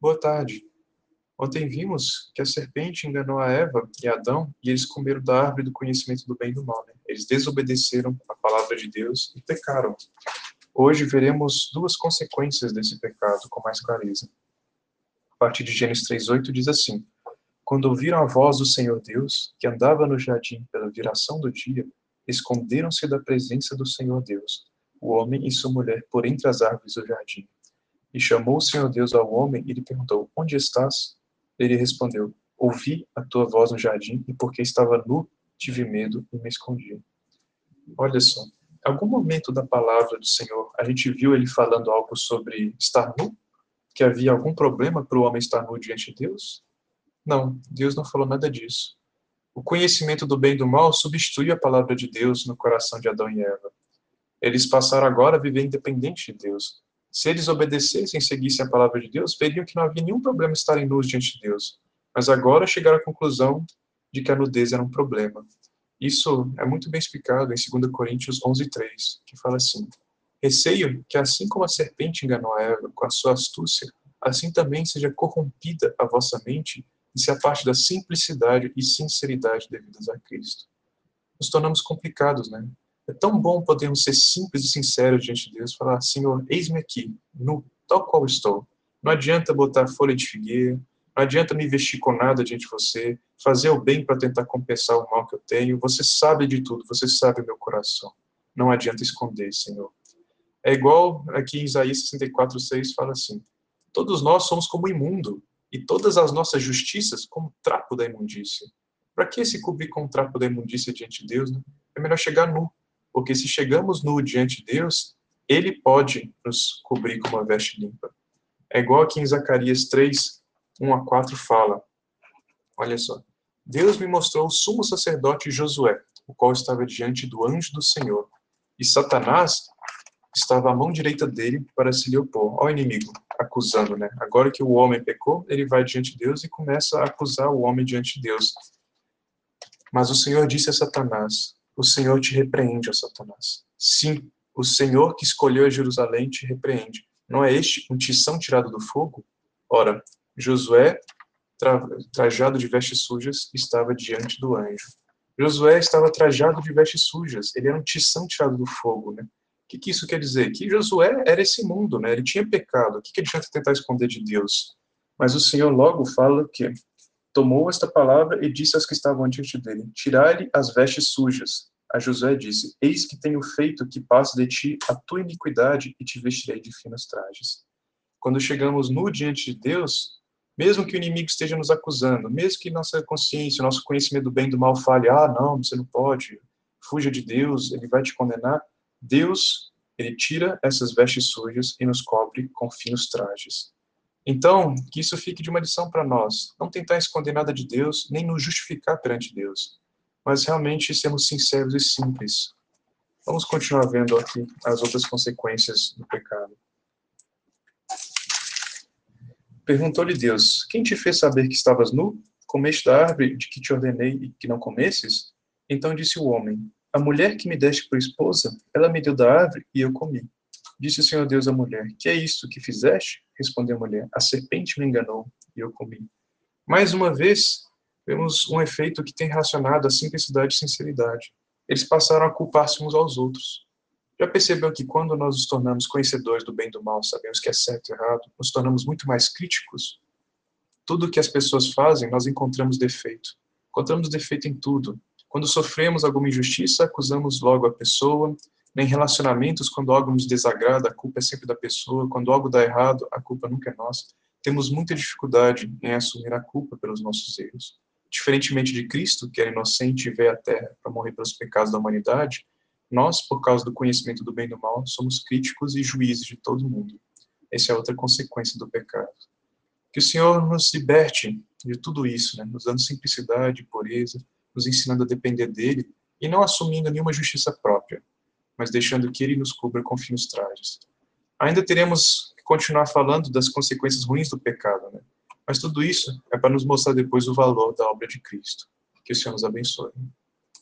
Boa tarde. Ontem vimos que a serpente enganou a Eva e Adão e eles comeram da árvore do conhecimento do bem e do mal. Né? Eles desobedeceram a palavra de Deus e pecaram. Hoje veremos duas consequências desse pecado com mais clareza. A partir de Gênesis 3:8 diz assim: Quando ouviram a voz do Senhor Deus, que andava no jardim pela viração do dia, esconderam-se da presença do Senhor Deus, o homem e sua mulher por entre as árvores do jardim. E chamou o Senhor Deus ao homem e lhe perguntou: Onde estás? Ele respondeu: Ouvi a tua voz no jardim e porque estava nu, tive medo e me escondi. Olha só, em algum momento da palavra do Senhor, a gente viu ele falando algo sobre estar nu? Que havia algum problema para o homem estar nu diante de Deus? Não, Deus não falou nada disso. O conhecimento do bem e do mal substitui a palavra de Deus no coração de Adão e Eva. Eles passaram agora a viver independente de Deus. Se eles obedecessem e seguissem a palavra de Deus, veriam que não havia nenhum problema estarem nus diante de Deus. Mas agora chegaram à conclusão de que a nudez era um problema. Isso é muito bem explicado em 2 Coríntios 11:3, que fala assim: Receio que assim como a serpente enganou a Eva com a sua astúcia, assim também seja corrompida a vossa mente e se aparte da simplicidade e sinceridade devidas a Cristo. Nos tornamos complicados, né? É tão bom podermos ser simples e sinceros diante de Deus, falar, Senhor, eis-me aqui, no tal qual estou. Não adianta botar folha de figueira, não adianta me vestir com nada diante de você, fazer o bem para tentar compensar o mal que eu tenho. Você sabe de tudo, você sabe meu coração. Não adianta esconder, Senhor. É igual aqui em Isaías 64, 6 fala assim: Todos nós somos como imundo, e todas as nossas justiças como trapo da imundícia. Para que se cobrir com o trapo da imundícia diante de Deus? Né? É melhor chegar nu, porque se chegamos nu diante de Deus, ele pode nos cobrir com uma veste limpa. É igual aqui em Zacarias 3, 1 a 4 fala. Olha só. Deus me mostrou o sumo sacerdote Josué, o qual estava diante do anjo do Senhor. E Satanás estava à mão direita dele para se lhe opor. Ó inimigo, acusando, né? Agora que o homem pecou, ele vai diante de Deus e começa a acusar o homem diante de Deus. Mas o Senhor disse a Satanás: o Senhor te repreende, ó Satanás. Sim, o Senhor que escolheu Jerusalém te repreende. Não é este um tição tirado do fogo? Ora, Josué, tra trajado de vestes sujas, estava diante do anjo. Josué estava trajado de vestes sujas, ele era um tição tirado do fogo, né? O que, que isso quer dizer? Que Josué era esse mundo, né? Ele tinha pecado. O que, que adianta tentar esconder de Deus? Mas o Senhor logo fala que tomou esta palavra e disse aos que estavam diante dele: Tirai-lhe as vestes sujas. A Josué disse: Eis que tenho feito que passe de ti a tua iniquidade e te vestirei de finos trajes. Quando chegamos nu diante de Deus, mesmo que o inimigo esteja nos acusando, mesmo que nossa consciência, nosso conhecimento do bem e do mal fale: ah, não, você não pode, fuja de Deus, ele vai te condenar. Deus, ele tira essas vestes sujas e nos cobre com finos trajes. Então, que isso fique de uma lição para nós. Não tentar esconder nada de Deus, nem nos justificar perante Deus mas realmente sermos sinceros e simples. Vamos continuar vendo aqui as outras consequências do pecado. Perguntou-lhe Deus: Quem te fez saber que estavas nu? Comeste da árvore de que te ordenei que não comesses? Então disse o homem: A mulher que me deste por esposa, ela me deu da árvore e eu comi. Disse o Senhor Deus à mulher: Que é isto que fizeste? Respondeu a mulher: A serpente me enganou e eu comi. Mais uma vez, vemos um efeito que tem relacionado a simplicidade e sinceridade. Eles passaram a culpar-se uns aos outros. Já percebeu que quando nós nos tornamos conhecedores do bem e do mal, sabemos que é certo e errado, nos tornamos muito mais críticos? Tudo que as pessoas fazem, nós encontramos defeito. Encontramos defeito em tudo. Quando sofremos alguma injustiça, acusamos logo a pessoa. Em relacionamentos, quando algo nos desagrada, a culpa é sempre da pessoa. Quando algo dá errado, a culpa nunca é nossa. Temos muita dificuldade em assumir a culpa pelos nossos erros. Diferentemente de Cristo, que era inocente e veio à Terra para morrer pelos pecados da humanidade, nós, por causa do conhecimento do bem e do mal, somos críticos e juízes de todo mundo. Essa é outra consequência do pecado. Que o Senhor nos liberte de tudo isso, né? nos dando simplicidade, pureza, nos ensinando a depender dEle e não assumindo nenhuma justiça própria, mas deixando que Ele nos cubra com finos trajes. Ainda teremos que continuar falando das consequências ruins do pecado, né? Mas tudo isso é para nos mostrar depois o valor da obra de Cristo. Que o Senhor nos abençoe.